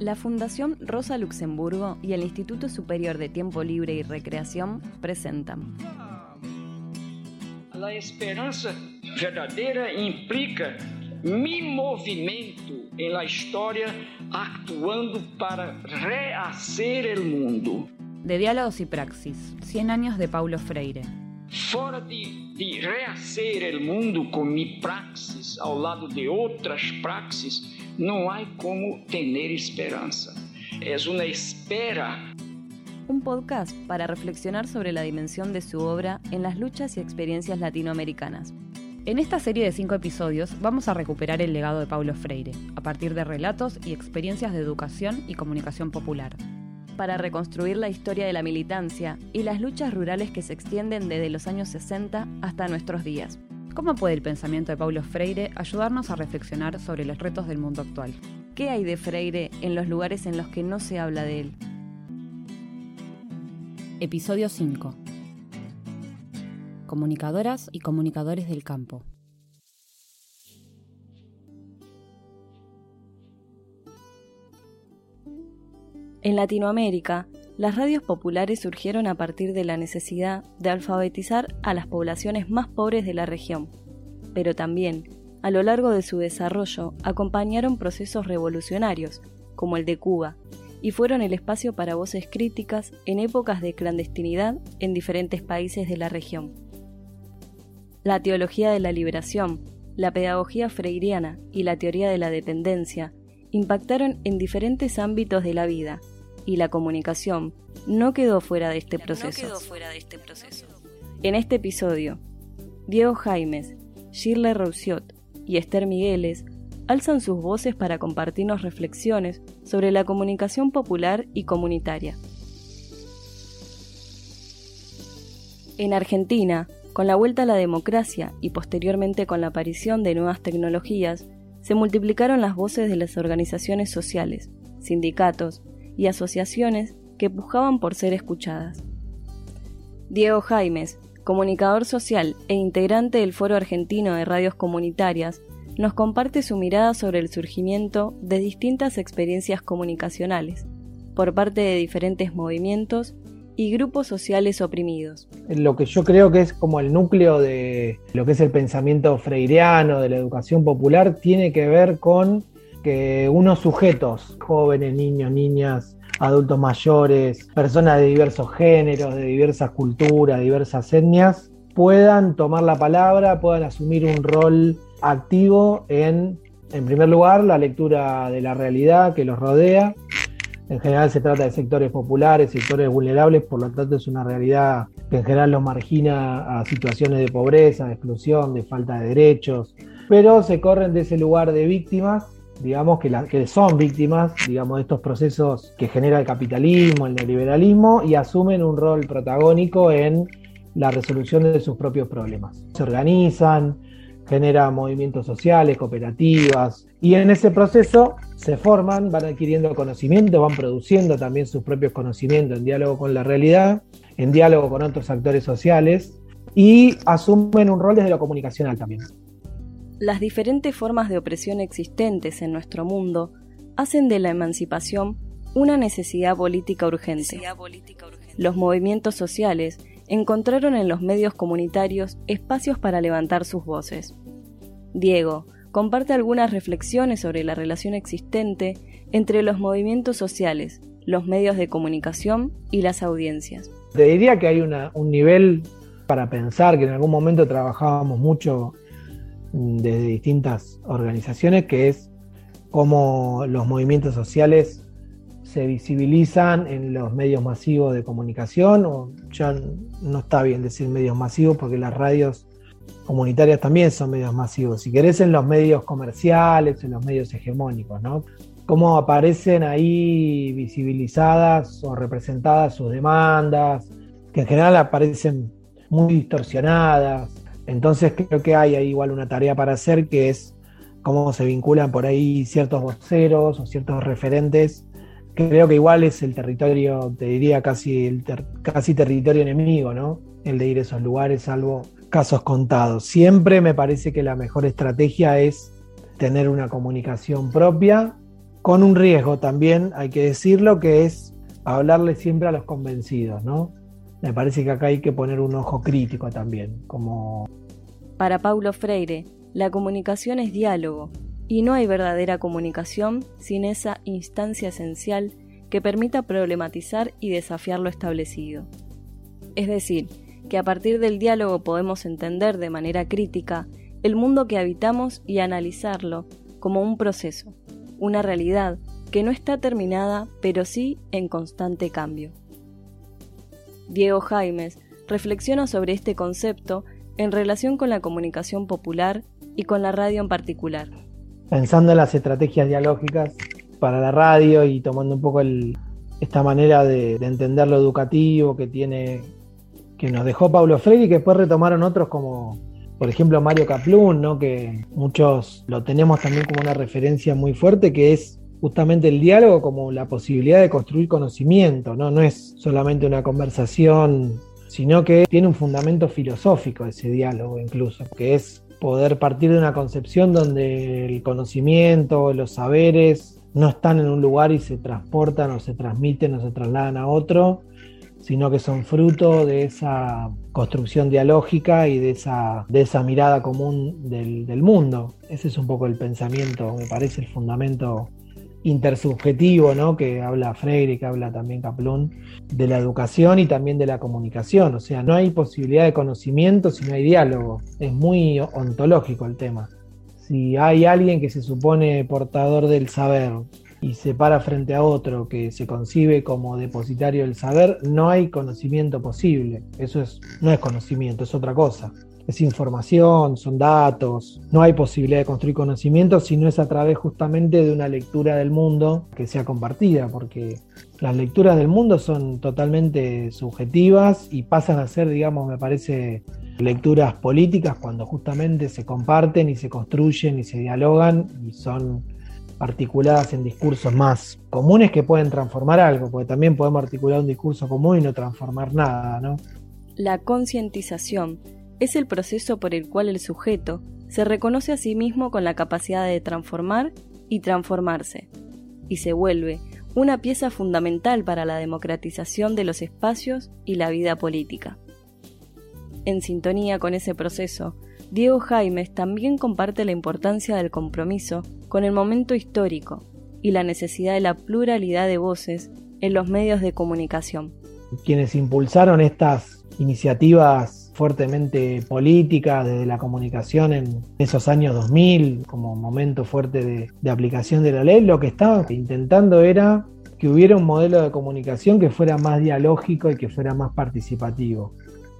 La Fundación Rosa Luxemburgo y el Instituto Superior de Tiempo Libre y Recreación presentan. La esperanza verdadera implica mi movimento en la historia actuando para rehacer el mundo. De Diálogos y Praxis, 100 años de Paulo Freire. Fora de, de rehacer el mundo con mi praxis ao lado de outras praxis, não há como ter esperança. É uma espera. Un podcast para reflexionar sobre la dimensión de su obra en las luchas y experiencias latinoamericanas. En esta serie de cinco episodios vamos a recuperar el legado de Paulo Freire, a partir de relatos y experiencias de educación y comunicación popular para reconstruir la historia de la militancia y las luchas rurales que se extienden desde los años 60 hasta nuestros días. ¿Cómo puede el pensamiento de Paulo Freire ayudarnos a reflexionar sobre los retos del mundo actual? ¿Qué hay de Freire en los lugares en los que no se habla de él? Episodio 5. Comunicadoras y comunicadores del campo. En Latinoamérica, las radios populares surgieron a partir de la necesidad de alfabetizar a las poblaciones más pobres de la región, pero también, a lo largo de su desarrollo, acompañaron procesos revolucionarios, como el de Cuba, y fueron el espacio para voces críticas en épocas de clandestinidad en diferentes países de la región. La teología de la liberación, la pedagogía freiriana y la teoría de la dependencia impactaron en diferentes ámbitos de la vida y la comunicación no quedó fuera de este proceso. En este episodio, Diego Jaimes, Shirley Rousiot y Esther Migueles alzan sus voces para compartirnos reflexiones sobre la comunicación popular y comunitaria. En Argentina, con la vuelta a la democracia y posteriormente con la aparición de nuevas tecnologías, se multiplicaron las voces de las organizaciones sociales, sindicatos y asociaciones que pujaban por ser escuchadas. Diego Jaimes, comunicador social e integrante del Foro Argentino de Radios Comunitarias, nos comparte su mirada sobre el surgimiento de distintas experiencias comunicacionales por parte de diferentes movimientos y grupos sociales oprimidos. Lo que yo creo que es como el núcleo de lo que es el pensamiento freireano, de la educación popular, tiene que ver con que unos sujetos, jóvenes, niños, niñas, adultos mayores, personas de diversos géneros, de diversas culturas, diversas etnias, puedan tomar la palabra, puedan asumir un rol activo en, en primer lugar, la lectura de la realidad que los rodea, en general se trata de sectores populares, sectores vulnerables, por lo tanto es una realidad que en general los margina a situaciones de pobreza, de exclusión, de falta de derechos, pero se corren de ese lugar de víctimas, digamos que, que son víctimas, digamos, de estos procesos que genera el capitalismo, el neoliberalismo, y asumen un rol protagónico en la resolución de sus propios problemas. Se organizan, genera movimientos sociales, cooperativas, y en ese proceso se forman, van adquiriendo conocimiento, van produciendo también sus propios conocimientos en diálogo con la realidad, en diálogo con otros actores sociales, y asumen un rol desde lo comunicacional también. Las diferentes formas de opresión existentes en nuestro mundo hacen de la emancipación una necesidad política urgente. Los movimientos sociales encontraron en los medios comunitarios espacios para levantar sus voces. Diego comparte algunas reflexiones sobre la relación existente entre los movimientos sociales, los medios de comunicación y las audiencias. Te diría que hay un nivel para pensar que en algún momento trabajábamos mucho desde distintas organizaciones, que es cómo los movimientos sociales se visibilizan en los medios masivos de comunicación, o ya no está bien decir medios masivos porque las radios comunitarias también son medios masivos, si querés en los medios comerciales, en los medios hegemónicos, ¿no? Cómo aparecen ahí visibilizadas o representadas sus demandas, que en general aparecen muy distorsionadas. Entonces creo que hay ahí igual una tarea para hacer que es cómo se vinculan por ahí ciertos voceros o ciertos referentes creo que igual es el territorio, te diría casi casi territorio enemigo, ¿no? El de ir a esos lugares, salvo casos contados. Siempre me parece que la mejor estrategia es tener una comunicación propia con un riesgo también, hay que decirlo, que es hablarle siempre a los convencidos, ¿no? Me parece que acá hay que poner un ojo crítico también, como... Para Paulo Freire, la comunicación es diálogo, y no hay verdadera comunicación sin esa instancia esencial que permita problematizar y desafiar lo establecido. Es decir, que a partir del diálogo podemos entender de manera crítica el mundo que habitamos y analizarlo como un proceso, una realidad que no está terminada, pero sí en constante cambio. Diego Jaimes reflexiona sobre este concepto en relación con la comunicación popular y con la radio en particular. Pensando en las estrategias dialógicas para la radio y tomando un poco esta manera de, entender lo educativo que tiene, que nos dejó Pablo Freire y que después retomaron otros como, por ejemplo, Mario Caplún, ¿no? que muchos lo tenemos también como una referencia muy fuerte, que es justamente el diálogo como la posibilidad de construir conocimiento, ¿no? No es solamente una conversación, sino que tiene un fundamento filosófico ese diálogo incluso, que es poder partir de una concepción donde el conocimiento, los saberes no están en un lugar y se transportan o se transmiten o se trasladan a otro, sino que son fruto de esa construcción dialógica y de esa, de esa mirada común del, mundo. Ese es un poco el pensamiento, me parece el fundamento intersubjetivo, ¿no? que habla Freire, que habla también Kaplun, de la educación y también de la comunicación. O sea, no hay posibilidad de conocimiento si no hay diálogo. Es muy ontológico el tema. Si hay alguien que se supone portador del saber y se para frente a otro que se concibe como depositario del saber, no hay conocimiento posible. Eso es, no es conocimiento, es otra cosa es información, son datos, no hay posibilidad de construir conocimiento si no es a través justamente de una lectura del mundo que sea compartida, porque las lecturas del mundo son totalmente subjetivas y pasan a ser, digamos, me parece, lecturas políticas cuando justamente se comparten y se construyen y se dialogan y son articuladas en discursos más comunes que pueden transformar algo, porque también podemos articular un discurso común y no transformar nada, ¿no? La concientización es el proceso por el cual el sujeto se reconoce a sí mismo con la capacidad de transformar y transformarse, y se vuelve una pieza fundamental para la democratización de los espacios y la vida política. En sintonía con ese proceso, Diego Jaimes también comparte la importancia del compromiso con el momento histórico y la necesidad de la pluralidad de voces en los medios de comunicación. Quienes impulsaron estas iniciativas fuertemente política desde la comunicación en esos años 2000, como momento fuerte de, aplicación de la ley, lo que estaban intentando era que hubiera un modelo de comunicación que fuera más dialógico y que fuera más participativo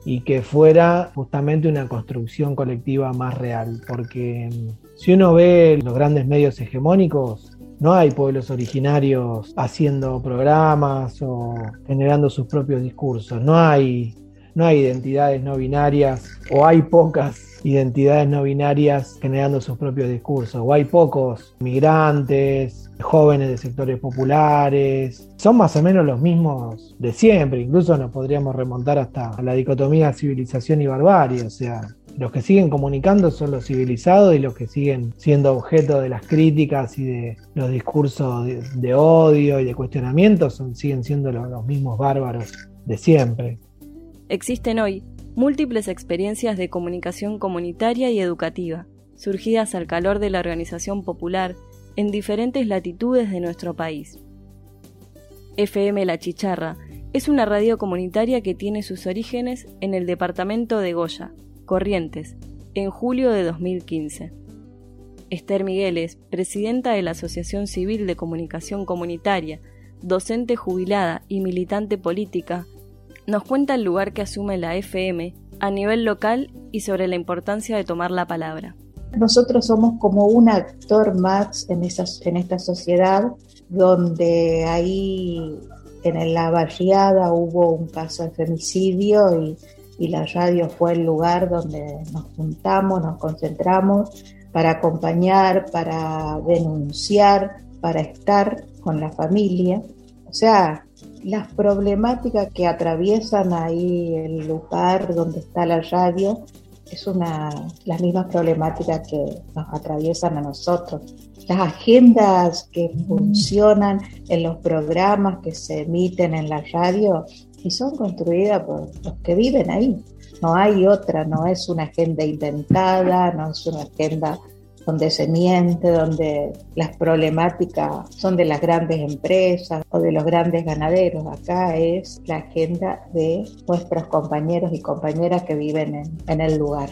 y que fuera justamente una construcción colectiva más real, porque si uno ve los grandes medios hegemónicos, no hay pueblos originarios haciendo programas o generando sus propios discursos, no hay no hay identidades no binarias o hay pocas identidades no binarias generando sus propios discursos, o hay pocos migrantes, jóvenes de sectores populares, son más o menos los mismos de siempre, incluso nos podríamos remontar hasta la dicotomía civilización y barbarie, o sea, los que siguen comunicando son los civilizados y los que siguen siendo objeto de las críticas y de los discursos de, odio y de cuestionamiento siguen siendo los mismos bárbaros de siempre. Existen hoy múltiples experiencias de comunicación comunitaria y educativa, surgidas al calor de la organización popular en diferentes latitudes de nuestro país. FM La Chicharra es una radio comunitaria que tiene sus orígenes en el departamento de Goya, Corrientes, en julio de 2015. Esther Migueles, presidenta de la Asociación Civil de Comunicación Comunitaria, docente jubilada y militante política, nos cuenta el lugar que asume la FM a nivel local y sobre la importancia de tomar la palabra. Nosotros somos como un actor más en, en esta sociedad donde ahí en la barriada hubo un caso de femicidio y, y la radio fue el lugar donde nos juntamos, nos concentramos para acompañar, para denunciar, para estar con la familia. O sea, las problemáticas que atraviesan ahí el lugar donde está la radio es una las mismas problemáticas que nos atraviesan a nosotros. Las agendas que funcionan en los programas que se emiten en la radio y son construidas por los que viven ahí. No hay otra, no es una agenda inventada, no es una agenda donde se miente, donde las problemáticas son de las grandes empresas o de los grandes ganaderos. Acá es la agenda de nuestros compañeros y compañeras que viven en, el lugar.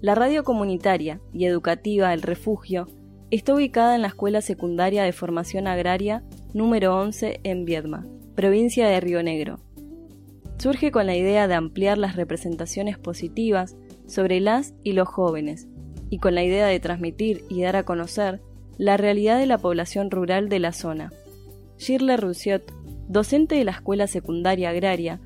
La radio comunitaria y educativa El Refugio está ubicada en la Escuela Secundaria de Formación Agraria número 11 en Viedma, provincia de Río Negro. Surge con la idea de ampliar las representaciones positivas sobre las y los jóvenes y con la idea de transmitir y dar a conocer la realidad de la población rural de la zona. Shirley Roussiot, docente de la Escuela Secundaria Agraria,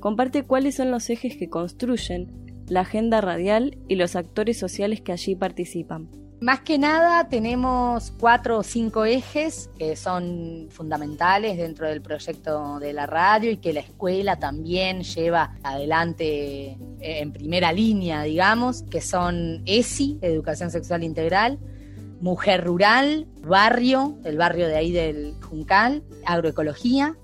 comparte cuáles son los ejes que construyen la agenda radial y los actores sociales que allí participan. Más que nada tenemos cuatro o cinco ejes que son fundamentales dentro del proyecto de la radio y que la escuela también lleva adelante eh, en primera línea, digamos, que son ESI, Educación Sexual Integral, Mujer Rural, Barrio, el barrio de ahí del Juncal, Agroecología,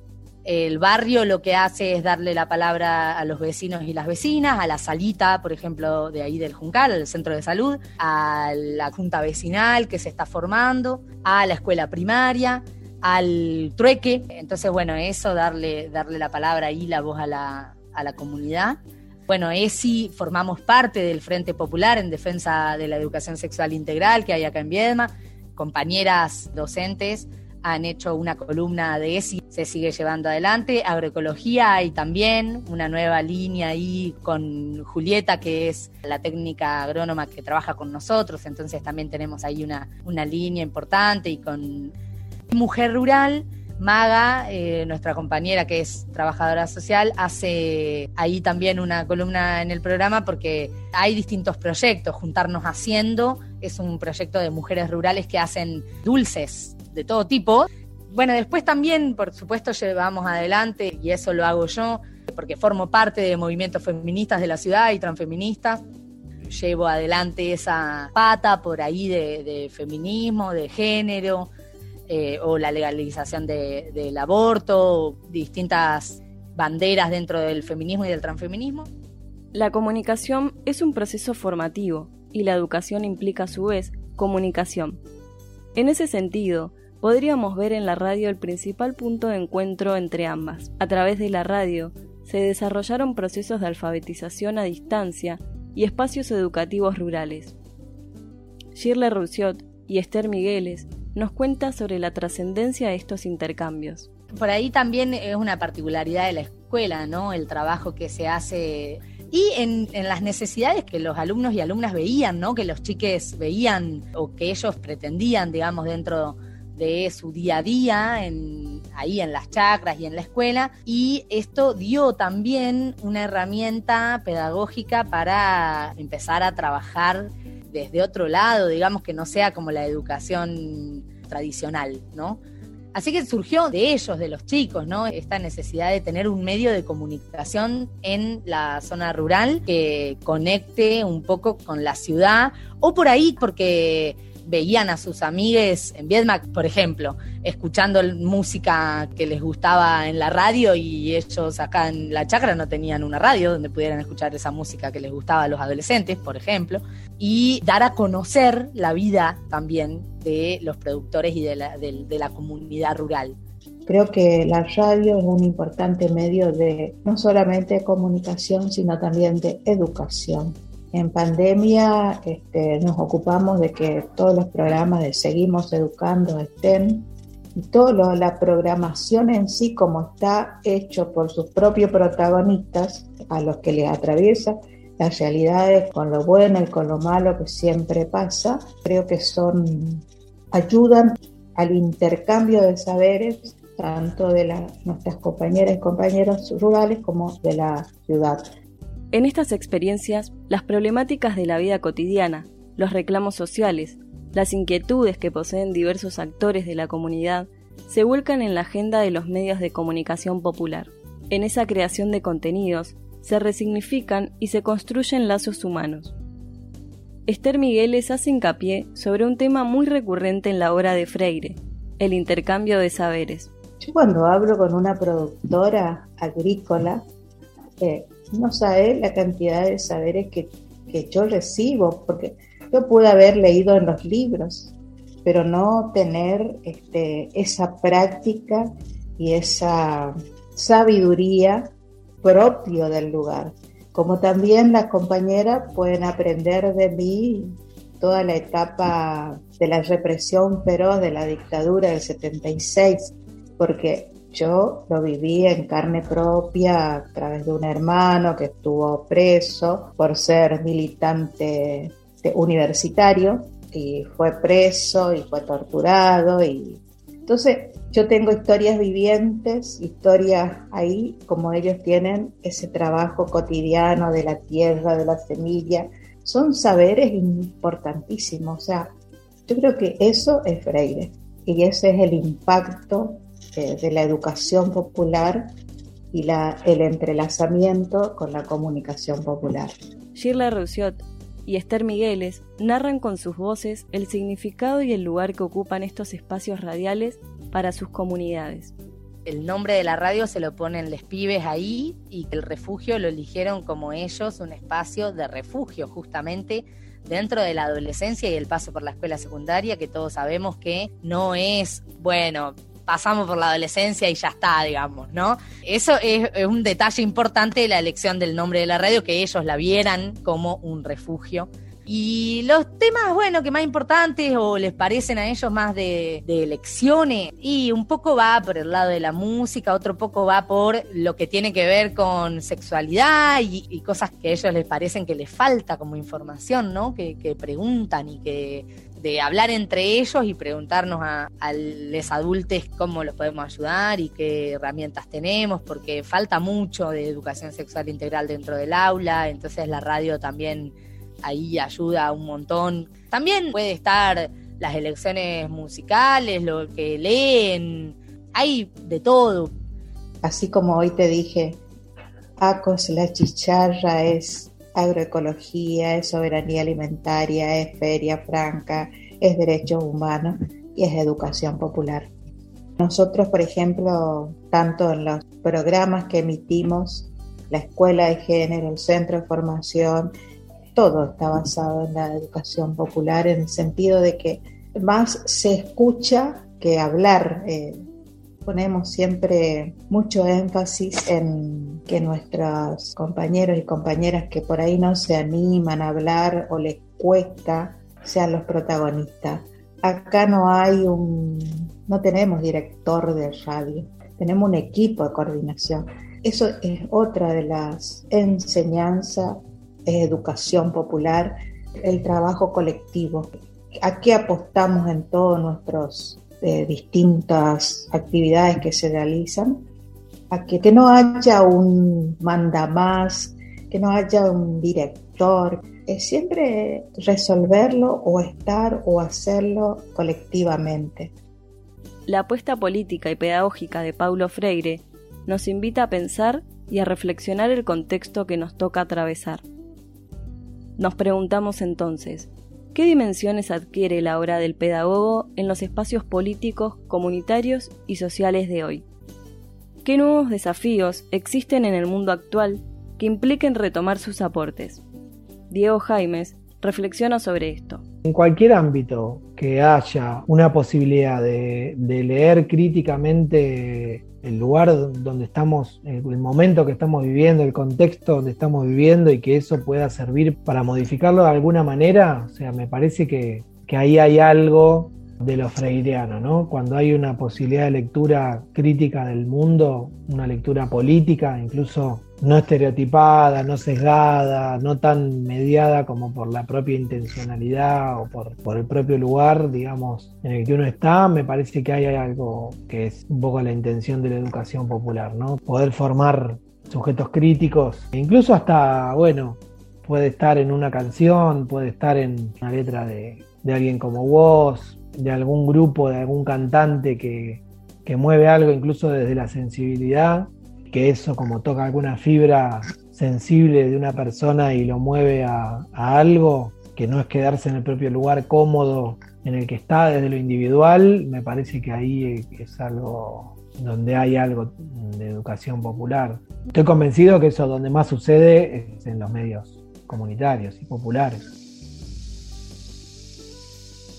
el barrio lo que hace es darle la palabra a los vecinos y las vecinas, a la salita, por ejemplo, de ahí del Juncal, al centro de salud, a la junta vecinal que se está formando, a la escuela primaria, al trueque. Entonces, bueno, eso, darle, darle la palabra y la voz a la, a la comunidad. Bueno, ESI formamos parte del Frente Popular en defensa de la educación sexual integral que hay acá en Viedma, compañeras docentes han hecho una columna de ESI, se sigue llevando adelante. Agroecología hay también una nueva línea ahí con Julieta, que es la técnica agrónoma que trabaja con nosotros, entonces también tenemos ahí una, una línea importante y con Mujer Rural. Maga, eh, nuestra compañera que es trabajadora social, hace ahí también una columna en el programa porque hay distintos proyectos. Juntarnos Haciendo es un proyecto de mujeres rurales que hacen dulces de todo tipo. Bueno, después también, por supuesto, llevamos adelante, y eso lo hago yo, porque formo parte de movimientos feministas de la ciudad y transfeministas. Llevo adelante esa pata por ahí de, feminismo, de género, eh, o la legalización del aborto, distintas banderas dentro del feminismo y del transfeminismo. La comunicación es un proceso formativo y la educación implica a su vez comunicación. En ese sentido, podríamos ver en la radio el principal punto de encuentro entre ambas. A través de la radio se desarrollaron procesos de alfabetización a distancia y espacios educativos rurales. Shirley Roussiot y Esther Migueles nos cuenta sobre la trascendencia de estos intercambios. Por ahí también es una particularidad de la escuela, ¿no? El trabajo que se hace y en, en, las necesidades que los alumnos y alumnas veían, ¿no? Que los chiques veían o que ellos pretendían, digamos, dentro de su día a día en, ahí en las chacras y en la escuela y esto dio también una herramienta pedagógica para empezar a trabajar desde otro lado, digamos que no sea como la educación tradicional, ¿no? Así que surgió de ellos, de los chicos, ¿no? Esta necesidad de tener un medio de comunicación en la zona rural que conecte un poco con la ciudad, o por ahí porque veían a sus amigues en Viedma, por ejemplo, escuchando música que les gustaba en la radio y ellos acá en la chacra no tenían una radio donde pudieran escuchar esa música que les gustaba a los adolescentes, por ejemplo, y dar a conocer la vida también de los productores y de la, de la comunidad rural. Creo que la radio es un importante medio de no solamente comunicación, sino también de educación en pandemia este, nos ocupamos de que todos los programas de Seguimos Educando estén y toda la programación en sí como está hecho por sus propios protagonistas a los que les atraviesa las realidades con lo bueno y con lo malo que siempre pasa, creo que son ayudan al intercambio de saberes tanto de nuestras compañeras y compañeros rurales como de la ciudad. En estas experiencias, las problemáticas de la vida cotidiana, los reclamos sociales, las inquietudes que poseen diversos actores de la comunidad, se vuelcan en la agenda de los medios de comunicación popular. En esa creación de contenidos, se resignifican y se construyen lazos humanos. Esther Migueles hace hincapié sobre un tema muy recurrente en la obra de Freire, el intercambio de saberes. Yo cuando hablo con una productora agrícola, eh, no sabe la cantidad de saberes que, que yo recibo, porque yo pude haber leído en los libros, pero no tener este, esa práctica y esa sabiduría propio del lugar. Como también las compañeras pueden aprender de mí toda la etapa de la represión feroz de la dictadura del 76, porque yo lo viví en carne propia a través de un hermano que estuvo preso por ser militante universitario y fue preso y fue torturado y entonces yo tengo historias vivientes, historias ahí, como ellos tienen ese trabajo cotidiano de la tierra, de la semilla. Son saberes importantísimos. O sea, yo creo que eso es Freire. Y ese es el impacto eh, de la educación popular y la, el entrelazamiento con la comunicación popular. Shirley Rousseau y Esther Migueles narran con sus voces el significado y el lugar que ocupan estos espacios radiales para sus comunidades. El nombre de la radio se lo ponen les pibes ahí y el refugio lo eligieron como ellos un espacio de refugio justamente dentro de la adolescencia y el paso por la escuela secundaria que todos sabemos que no es, bueno, pasamos por la adolescencia y ya está, digamos, ¿no? Eso es, un detalle importante de la elección del nombre de la radio, que ellos la vieran como un refugio y los temas, bueno, que más importantes o les parecen a ellos más de, elecciones, y un poco va por el lado de la música, otro poco va por lo que tiene que ver con sexualidad y, cosas que a ellos les parecen que les falta como información, ¿no? Que, preguntan y que de hablar entre ellos y preguntarnos a, los adultos cómo los podemos ayudar y qué herramientas tenemos, porque falta mucho de educación sexual integral dentro del aula, entonces la radio también ahí ayuda un montón. También puede estar las elecciones musicales, lo que leen, hay de todo. Así como hoy te dije, ACOS, la chicharra es agroecología, es soberanía alimentaria, es feria franca, es derechos humanos y es educación popular. Nosotros, por ejemplo, tanto en los programas que emitimos, la Escuela de Género, el Centro de Formación todo está basado en la educación popular en el sentido de que más se escucha que hablar. Eh, ponemos siempre mucho énfasis en que nuestros compañeros y compañeras que por ahí no se animan a hablar o les cuesta sean los protagonistas. Acá no hay un, no tenemos director de radio, tenemos un equipo de coordinación. Eso es otra de las enseñanzas educación popular, el trabajo colectivo. ¿A qué apostamos en todas nuestras eh, distintas actividades que se realizan? A que, que no haya un manda más, que no haya un director, es siempre resolverlo o estar o hacerlo colectivamente. La apuesta política y pedagógica de Paulo Freire nos invita a pensar y a reflexionar el contexto que nos toca atravesar. Nos preguntamos entonces, ¿qué dimensiones adquiere la obra del pedagogo en los espacios políticos, comunitarios y sociales de hoy? ¿Qué nuevos desafíos existen en el mundo actual que impliquen retomar sus aportes? Diego Jaimes reflexiona sobre esto. En cualquier ámbito que haya una posibilidad de, leer críticamente el lugar donde estamos, el momento que estamos viviendo, el contexto donde estamos viviendo y que eso pueda servir para modificarlo de alguna manera, o sea, me parece que, que ahí hay algo de lo freireano, ¿no? Cuando hay una posibilidad de lectura crítica del mundo, una lectura política, incluso no estereotipada, no sesgada, no tan mediada como por la propia intencionalidad o por, por, el propio lugar, digamos, en el que uno está, me parece que hay algo que es un poco la intención de la educación popular, ¿no? Poder formar sujetos críticos, e incluso hasta, bueno, puede estar en una canción, puede estar en una letra de, de alguien como vos, de algún grupo, de algún cantante que, que mueve algo incluso desde la sensibilidad, que eso como toca alguna fibra sensible de una persona y lo mueve a, algo, que no es quedarse en el propio lugar cómodo en el que está desde lo individual, me parece que ahí es algo donde hay algo de educación popular. Estoy convencido que eso donde más sucede es en los medios comunitarios y populares.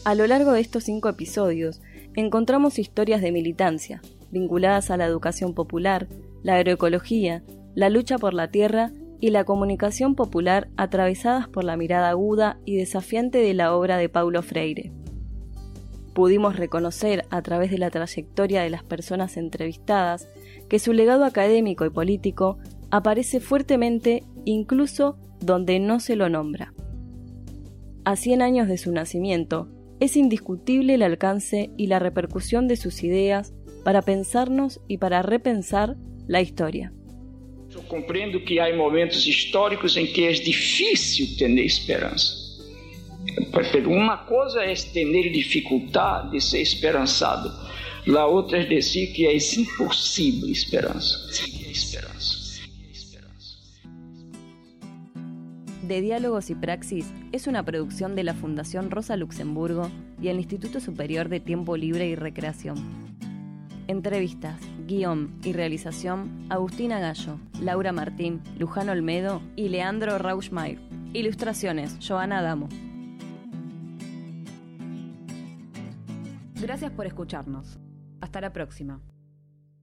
A lo largo de estos cinco episodios encontramos historias de militancia, vinculadas a la educación popular, la agroecología, la lucha por la tierra y la comunicación popular atravesadas por la mirada aguda y desafiante de la obra de Paulo Freire. Pudimos reconocer a través de la trayectoria de las personas entrevistadas que su legado académico y político aparece fuertemente incluso donde no se lo nombra. A 100 años de su nacimiento, es indiscutible el alcance y la repercusión de sus ideas para pensarnos y para repensar la historia. Eu compreendo que há momentos históricos em que é difícil ter esperança. Uma coisa é ter dificuldade de ser esperançado, a outra é dizer que é impossível esperança. De Diálogos y Praxis es una producción de la Fundación Rosa Luxemburgo y el Instituto Superior de Tiempo Libre y Recreación. Entrevistas, guion y realización, Agustina Gallo, Laura Martín, Luján Olmedo y Leandro Rauschmeier. Ilustraciones, Joana Adamo. Gracias por escucharnos. Hasta la próxima.